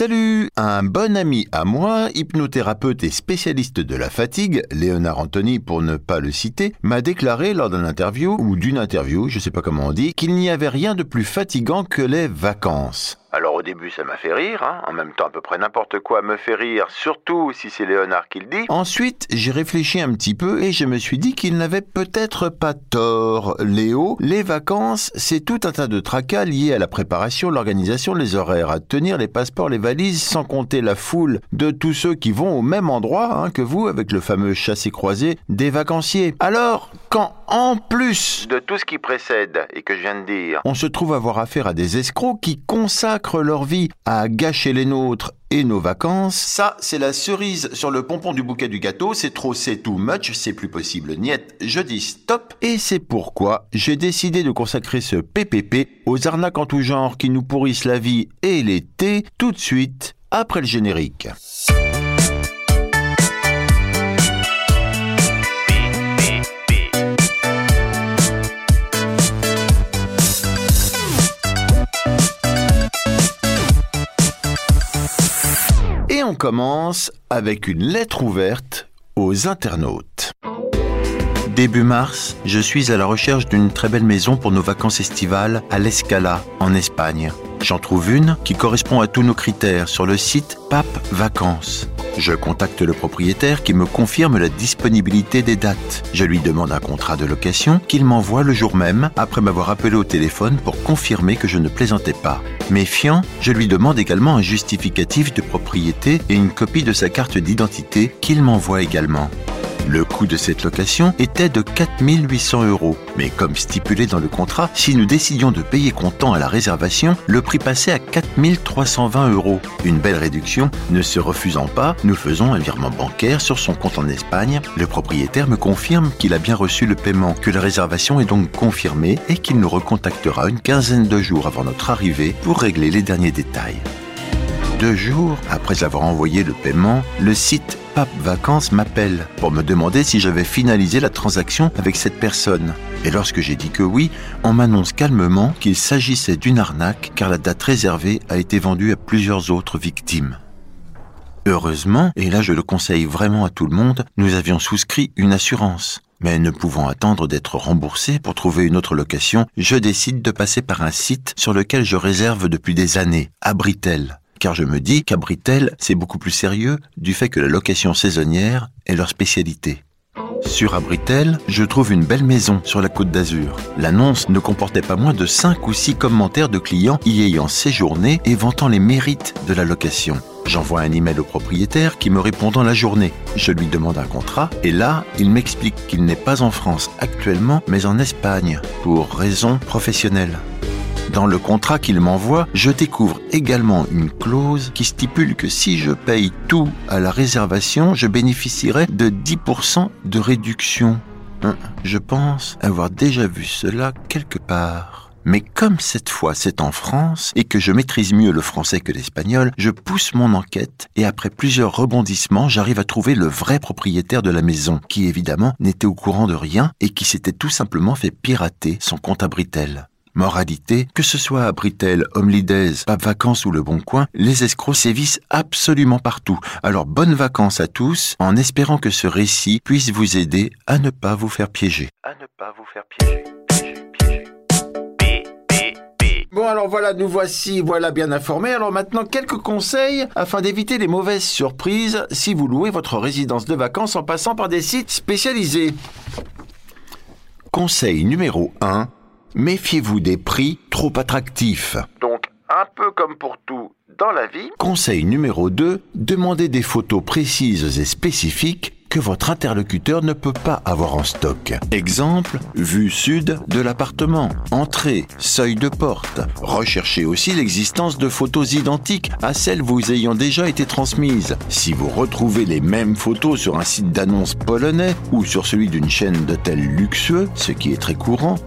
Salut Un bon ami à moi, hypnothérapeute et spécialiste de la fatigue, Léonard Anthony pour ne pas le citer, m'a déclaré lors d'un interview, ou d'une interview, je sais pas comment on dit, qu'il n'y avait rien de plus fatigant que les vacances. Alors au début ça m'a fait rire, hein. en même temps à peu près n'importe quoi me fait rire, surtout si c'est Léonard qui le dit. Ensuite j'ai réfléchi un petit peu et je me suis dit qu'il n'avait peut-être pas tort. Léo, les vacances c'est tout un tas de tracas liés à la préparation, l'organisation, les horaires à tenir, les passeports, les valises, sans compter la foule de tous ceux qui vont au même endroit hein, que vous avec le fameux chassé-croisé des vacanciers. Alors, quand en plus de tout ce qui précède et que je viens de dire, on se trouve avoir affaire à des escrocs qui consacrent leur vie à gâcher les nôtres et nos vacances, ça, c'est la cerise sur le pompon du bouquet du gâteau. C'est trop, c'est too much, c'est plus possible. Niet, je dis stop. Et c'est pourquoi j'ai décidé de consacrer ce PPP aux arnaques en tout genre qui nous pourrissent la vie et l'été tout de suite après le générique. On commence avec une lettre ouverte aux internautes. Début mars, je suis à la recherche d'une très belle maison pour nos vacances estivales à l'Escala, en Espagne. J'en trouve une qui correspond à tous nos critères sur le site Pape Vacances. Je contacte le propriétaire qui me confirme la disponibilité des dates. Je lui demande un contrat de location qu'il m'envoie le jour même après m'avoir appelé au téléphone pour confirmer que je ne plaisantais pas. Méfiant, je lui demande également un justificatif de propriété et une copie de sa carte d'identité qu'il m'envoie également. Le coût de cette location était de 4800 euros. Mais comme stipulé dans le contrat, si nous décidions de payer comptant à la réservation, le prix passait à 4320 euros. Une belle réduction. Ne se refusant pas, nous faisons un virement bancaire sur son compte en Espagne. Le propriétaire me confirme qu'il a bien reçu le paiement, que la réservation est donc confirmée et qu'il nous recontactera une quinzaine de jours avant notre arrivée pour régler les derniers détails. Deux jours après avoir envoyé le paiement, le site Pape Vacances m'appelle pour me demander si j'avais finalisé la transaction avec cette personne. Et lorsque j'ai dit que oui, on m'annonce calmement qu'il s'agissait d'une arnaque car la date réservée a été vendue à plusieurs autres victimes. Heureusement, et là je le conseille vraiment à tout le monde, nous avions souscrit une assurance. Mais ne pouvant attendre d'être remboursé pour trouver une autre location, je décide de passer par un site sur lequel je réserve depuis des années, Abritel car je me dis qu'Abritel, c'est beaucoup plus sérieux du fait que la location saisonnière est leur spécialité. Sur Abritel, je trouve une belle maison sur la côte d'Azur. L'annonce ne comportait pas moins de 5 ou 6 commentaires de clients y ayant séjourné et vantant les mérites de la location. J'envoie un email au propriétaire qui me répond dans la journée. Je lui demande un contrat et là, il m'explique qu'il n'est pas en France actuellement mais en Espagne pour raisons professionnelles. Dans le contrat qu'il m'envoie, je découvre également une clause qui stipule que si je paye tout à la réservation, je bénéficierai de 10% de réduction. Hein, je pense avoir déjà vu cela quelque part. Mais comme cette fois c'est en France et que je maîtrise mieux le français que l'espagnol, je pousse mon enquête et après plusieurs rebondissements, j'arrive à trouver le vrai propriétaire de la maison, qui évidemment n'était au courant de rien et qui s'était tout simplement fait pirater son compte à Britel. Moralité, que ce soit à Britel, Homelidaise, Pape Vacances ou Le Bon Coin, les escrocs sévissent absolument partout. Alors bonnes vacances à tous, en espérant que ce récit puisse vous aider à ne pas vous faire piéger. À ne pas vous faire piéger. Bon alors voilà, nous voici, voilà bien informés. Alors maintenant quelques conseils afin d'éviter les mauvaises surprises si vous louez votre résidence de vacances en passant par des sites spécialisés. Conseil numéro 1 Méfiez-vous des prix trop attractifs. Donc, un peu comme pour tout dans la vie. Conseil numéro 2, demandez des photos précises et spécifiques que votre interlocuteur ne peut pas avoir en stock. Exemple, vue sud de l'appartement, entrée, seuil de porte. Recherchez aussi l'existence de photos identiques à celles vous ayant déjà été transmises. Si vous retrouvez les mêmes photos sur un site d'annonce polonais ou sur celui d'une chaîne d'hôtels luxueux, ce qui est très courant,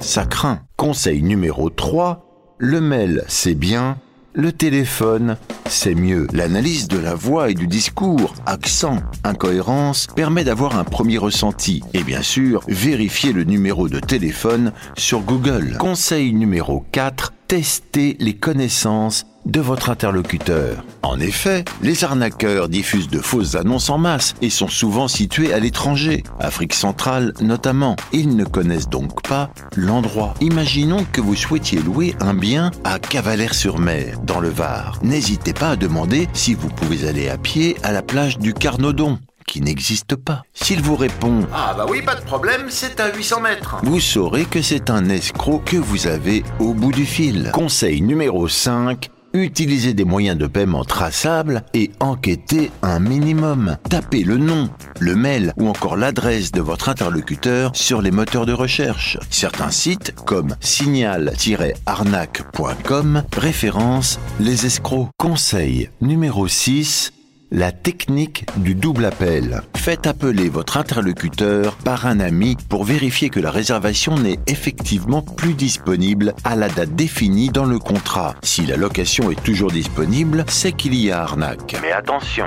ça craint. Conseil numéro 3, le mail c'est bien, le téléphone, c'est mieux. L'analyse de la voix et du discours, accent, incohérence, permet d'avoir un premier ressenti. Et bien sûr, vérifier le numéro de téléphone sur Google. Conseil numéro 4, tester les connaissances de votre interlocuteur. En effet, les arnaqueurs diffusent de fausses annonces en masse et sont souvent situés à l'étranger, Afrique centrale notamment. Ils ne connaissent donc pas l'endroit. Imaginons que vous souhaitiez louer un bien à Cavalère-sur-Mer, dans le Var. N'hésitez pas à demander si vous pouvez aller à pied à la plage du Carnodon qui n'existe pas. S'il vous répond Ah bah oui, pas de problème, c'est à 800 mètres. Vous saurez que c'est un escroc que vous avez au bout du fil. Conseil numéro 5. Utilisez des moyens de paiement traçables et enquêtez un minimum. Tapez le nom, le mail ou encore l'adresse de votre interlocuteur sur les moteurs de recherche. Certains sites comme signal-arnaque.com référencent les escrocs. Conseil numéro 6 la technique du double appel. Faites appeler votre interlocuteur par un ami pour vérifier que la réservation n'est effectivement plus disponible à la date définie dans le contrat. Si la location est toujours disponible, c'est qu'il y a arnaque. Mais attention,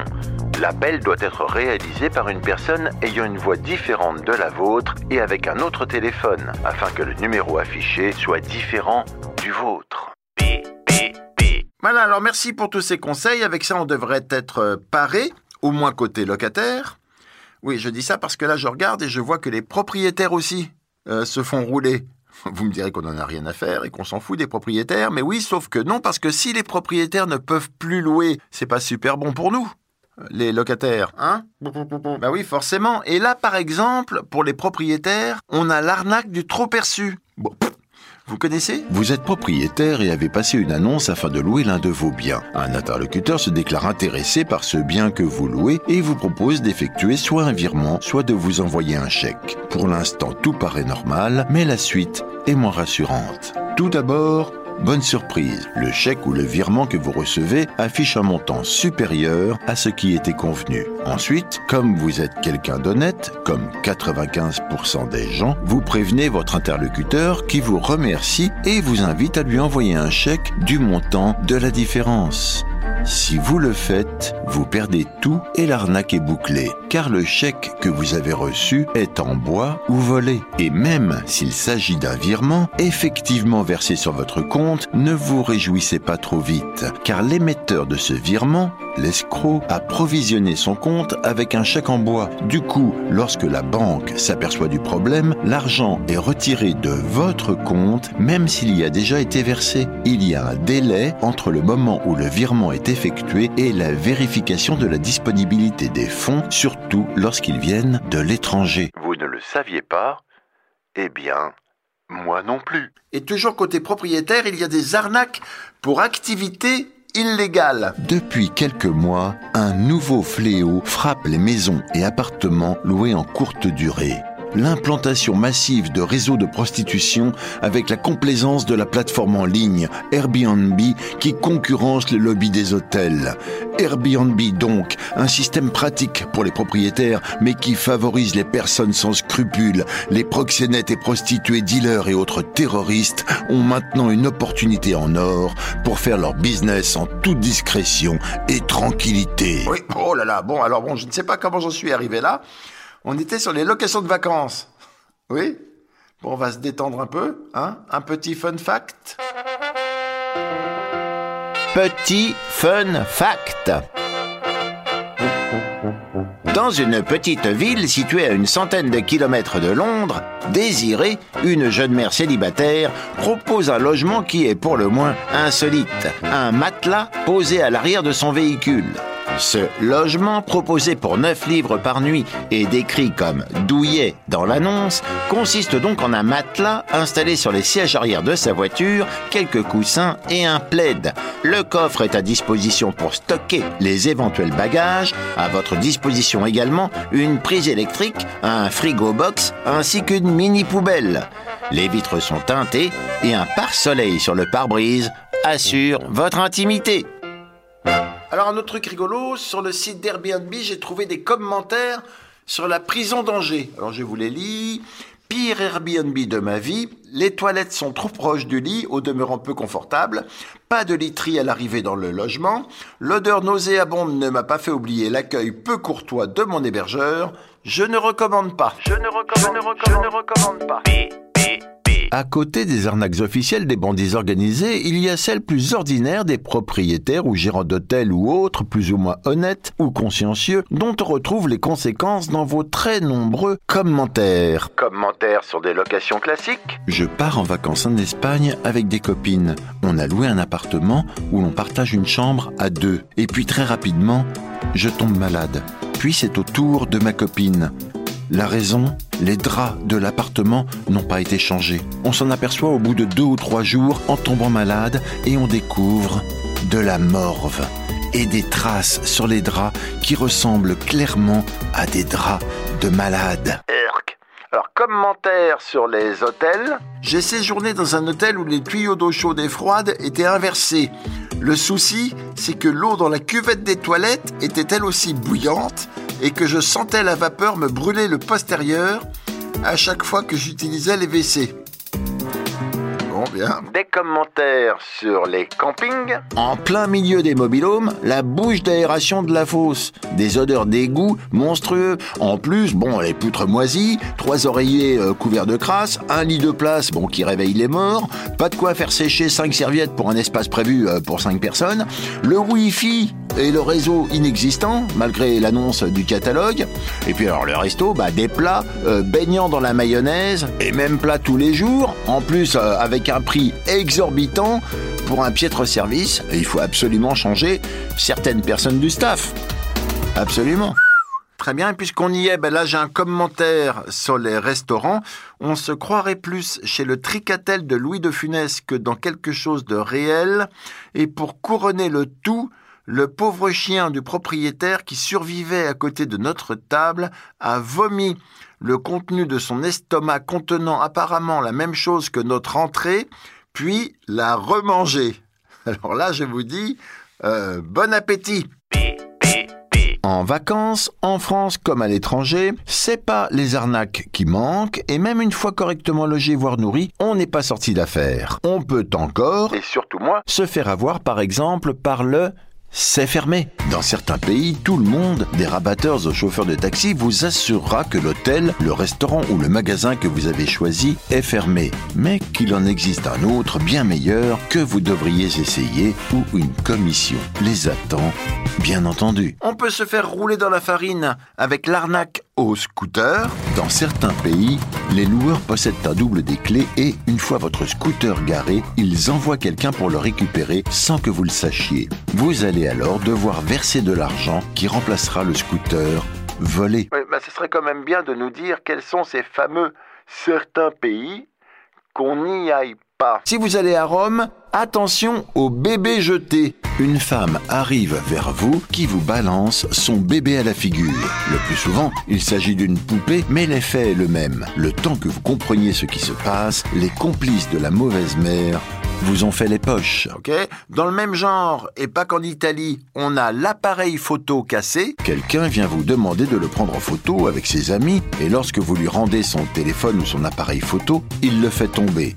l'appel doit être réalisé par une personne ayant une voix différente de la vôtre et avec un autre téléphone, afin que le numéro affiché soit différent du vôtre. Voilà, alors merci pour tous ces conseils. Avec ça, on devrait être euh, paré, au moins côté locataire. Oui, je dis ça parce que là, je regarde et je vois que les propriétaires aussi euh, se font rouler. Vous me direz qu'on n'en a rien à faire et qu'on s'en fout des propriétaires, mais oui, sauf que non, parce que si les propriétaires ne peuvent plus louer, c'est pas super bon pour nous, les locataires, hein? Bah oui, forcément. Et là, par exemple, pour les propriétaires, on a l'arnaque du trop perçu. Vous connaissez Vous êtes propriétaire et avez passé une annonce afin de louer l'un de vos biens. Un interlocuteur se déclare intéressé par ce bien que vous louez et vous propose d'effectuer soit un virement, soit de vous envoyer un chèque. Pour l'instant, tout paraît normal, mais la suite est moins rassurante. Tout d'abord, Bonne surprise, le chèque ou le virement que vous recevez affiche un montant supérieur à ce qui était convenu. Ensuite, comme vous êtes quelqu'un d'honnête, comme 95% des gens, vous prévenez votre interlocuteur qui vous remercie et vous invite à lui envoyer un chèque du montant de la différence. Si vous le faites, vous perdez tout et l'arnaque est bouclée, car le chèque que vous avez reçu est en bois ou volé. Et même s'il s'agit d'un virement effectivement versé sur votre compte, ne vous réjouissez pas trop vite, car l'émetteur de ce virement l'escroc a provisionné son compte avec un chèque en bois. Du coup, lorsque la banque s'aperçoit du problème, l'argent est retiré de votre compte même s'il y a déjà été versé. Il y a un délai entre le moment où le virement est effectué et la vérification de la disponibilité des fonds, surtout lorsqu'ils viennent de l'étranger. Vous ne le saviez pas? Eh bien, moi non plus. Et toujours côté propriétaire, il y a des arnaques pour activités illégales. Depuis quelques mois, un nouveau fléau frappe les maisons et appartements loués en courte durée l'implantation massive de réseaux de prostitution avec la complaisance de la plateforme en ligne Airbnb qui concurrence le lobby des hôtels. Airbnb donc, un système pratique pour les propriétaires mais qui favorise les personnes sans scrupules. Les proxénètes et prostituées, dealers et autres terroristes ont maintenant une opportunité en or pour faire leur business en toute discrétion et tranquillité. Oui, oh là là, bon alors bon, je ne sais pas comment j'en suis arrivé là. On était sur les locations de vacances. Oui? Bon, on va se détendre un peu, hein? Un petit fun fact Petit fun fact dans une petite ville située à une centaine de kilomètres de Londres, Désirée, une jeune mère célibataire, propose un logement qui est pour le moins insolite. Un matelas posé à l'arrière de son véhicule. Ce logement, proposé pour 9 livres par nuit et décrit comme douillet dans l'annonce, consiste donc en un matelas installé sur les sièges arrière de sa voiture, quelques coussins et un plaid. Le coffre est à disposition pour stocker les éventuels bagages, à votre disposition également une prise électrique, un frigo box ainsi qu'une mini poubelle. Les vitres sont teintées et un pare-soleil sur le pare-brise assure votre intimité. Alors un autre truc rigolo, sur le site d'Airbnb, j'ai trouvé des commentaires sur la prison d'Angers. Alors je vous les lis. Pire Airbnb de ma vie, les toilettes sont trop proches du lit, au demeurant peu confortable, pas de literie à l'arrivée dans le logement, l'odeur nauséabonde ne m'a pas fait oublier l'accueil peu courtois de mon hébergeur, je ne recommande pas. Je ne recommande, je ne recommande, je ne recommande pas. À côté des arnaques officielles des bandits organisés, il y a celles plus ordinaires des propriétaires ou gérants d'hôtels ou autres, plus ou moins honnêtes ou consciencieux, dont on retrouve les conséquences dans vos très nombreux commentaires. Commentaires sur des locations classiques? Je pars en vacances en Espagne avec des copines. On a loué un appartement où l'on partage une chambre à deux. Et puis très rapidement, je tombe malade. Puis c'est au tour de ma copine. La raison, les draps de l'appartement n'ont pas été changés. On s'en aperçoit au bout de deux ou trois jours en tombant malade et on découvre de la morve et des traces sur les draps qui ressemblent clairement à des draps de malade. Alors, commentaire sur les hôtels. J'ai séjourné dans un hôtel où les tuyaux d'eau chaude et froide étaient inversés. Le souci, c'est que l'eau dans la cuvette des toilettes était elle aussi bouillante et que je sentais la vapeur me brûler le postérieur à chaque fois que j'utilisais les WC. Bon, bien. Des commentaires sur les campings. En plein milieu des mobilhomes, la bouche d'aération de la fosse. Des odeurs d'égout monstrueux. En plus, bon, les poutres moisies, trois oreillers euh, couverts de crasse, un lit de place, bon, qui réveille les morts, pas de quoi faire sécher cinq serviettes pour un espace prévu euh, pour cinq personnes, le Wi-Fi et le réseau inexistant, malgré l'annonce du catalogue. Et puis alors le resto, bah, des plats euh, baignant dans la mayonnaise, et même plats tous les jours, en plus euh, avec un prix exorbitant pour un piètre service. Il faut absolument changer certaines personnes du staff. Absolument. Très bien, et puisqu'on y est, ben là j'ai un commentaire sur les restaurants. On se croirait plus chez le tricatel de Louis de Funès que dans quelque chose de réel. Et pour couronner le tout, le pauvre chien du propriétaire qui survivait à côté de notre table a vomi le contenu de son estomac contenant apparemment la même chose que notre entrée, puis l'a remangé. Alors là, je vous dis, euh, bon appétit En vacances, en France comme à l'étranger, c'est pas les arnaques qui manquent, et même une fois correctement logé voire nourri, on n'est pas sorti d'affaire. On peut encore, Et surtout moi, se faire avoir par exemple par le c'est fermé. Dans certains pays, tout le monde, des rabatteurs aux chauffeurs de taxi, vous assurera que l'hôtel, le restaurant ou le magasin que vous avez choisi est fermé, mais qu'il en existe un autre bien meilleur que vous devriez essayer ou une commission les attend, bien entendu. on peut se faire rouler dans la farine avec l'arnaque au scooter. Dans certains pays, les loueurs possèdent un double des clés et, une fois votre scooter garé, ils envoient quelqu'un pour le récupérer sans que vous le sachiez. Vous allez alors devoir verser de l'argent qui remplacera le scooter volé. Oui, bah, ce serait quand même bien de nous dire quels sont ces fameux certains pays qu'on n'y aille pas. Si vous allez à Rome, attention au bébé jeté. Une femme arrive vers vous qui vous balance son bébé à la figure. Le plus souvent, il s'agit d'une poupée, mais l'effet est le même. Le temps que vous compreniez ce qui se passe, les complices de la mauvaise mère vous ont fait les poches. Dans le même genre, et pas qu'en Italie, on a l'appareil photo cassé. Quelqu'un vient vous demander de le prendre en photo avec ses amis et lorsque vous lui rendez son téléphone ou son appareil photo, il le fait tomber.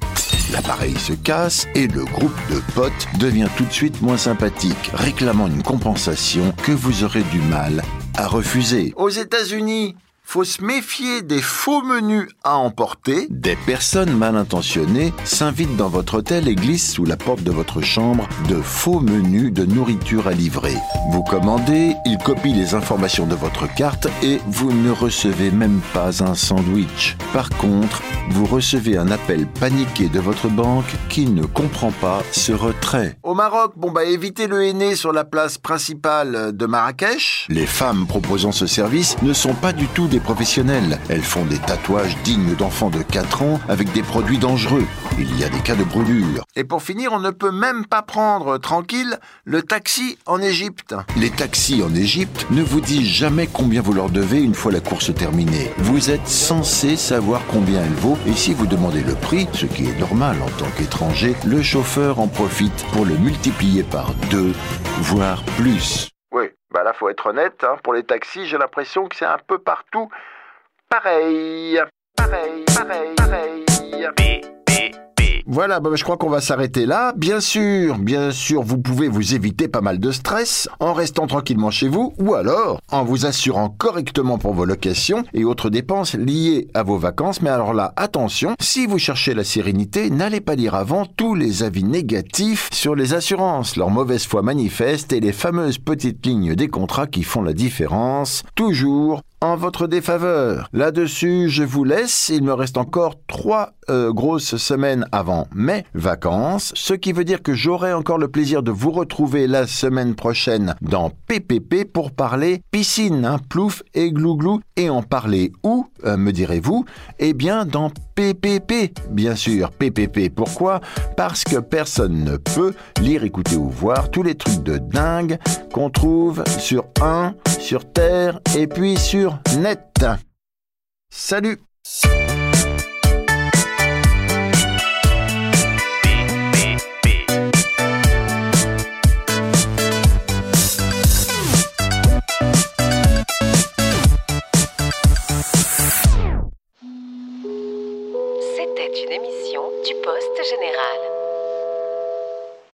L'appareil se casse et le groupe de potes devient tout de suite moins sympathique, réclamant une compensation que vous aurez du mal à refuser. Aux États-Unis, faut se méfier des faux menus à emporter. Des personnes mal intentionnées s'invitent dans votre hôtel et glissent sous la porte de votre chambre de faux menus de nourriture à livrer. Vous commandez, ils copient les informations de votre carte et vous ne recevez même pas un sandwich. Par contre, vous recevez un appel paniqué de votre banque qui ne comprend pas ce retrait. Au Maroc, bon bah évitez le henné sur la place principale de Marrakech. Les femmes proposant ce service ne sont pas du tout des professionnels. Elles font des tatouages dignes d'enfants de 4 ans avec des produits dangereux. Il y a des cas de brûlure. Et pour finir, on ne peut même pas prendre tranquille le taxi en Égypte. Les taxis en Égypte ne vous disent jamais combien vous leur devez une fois la course terminée. Vous êtes censé savoir combien elle vaut et si vous demandez le prix, ce qui est normal en tant qu'étranger, le chauffeur en profite pour le multiplier par deux, voire plus. Faut être honnête, hein, pour les taxis, j'ai l'impression que c'est un peu partout pareil. Pareil, pareil, pareil. Voilà, bah, je crois qu'on va s'arrêter là. Bien sûr, bien sûr, vous pouvez vous éviter pas mal de stress en restant tranquillement chez vous ou alors en vous assurant correctement pour vos locations et autres dépenses liées à vos vacances. Mais alors là, attention, si vous cherchez la sérénité, n'allez pas lire avant tous les avis négatifs sur les assurances, leur mauvaise foi manifeste et les fameuses petites lignes des contrats qui font la différence. Toujours en votre défaveur. Là-dessus, je vous laisse. Il me reste encore trois euh, grosses semaines avant mai, vacances, ce qui veut dire que j'aurai encore le plaisir de vous retrouver la semaine prochaine dans PPP pour parler piscine, hein, plouf et glouglou. Et en parler où, euh, me direz-vous? Eh bien, dans PPP, bien sûr. PPP, pourquoi? Parce que personne ne peut lire, écouter ou voir tous les trucs de dingue qu'on trouve sur un, sur Terre et puis sur net. Salut Poste Général.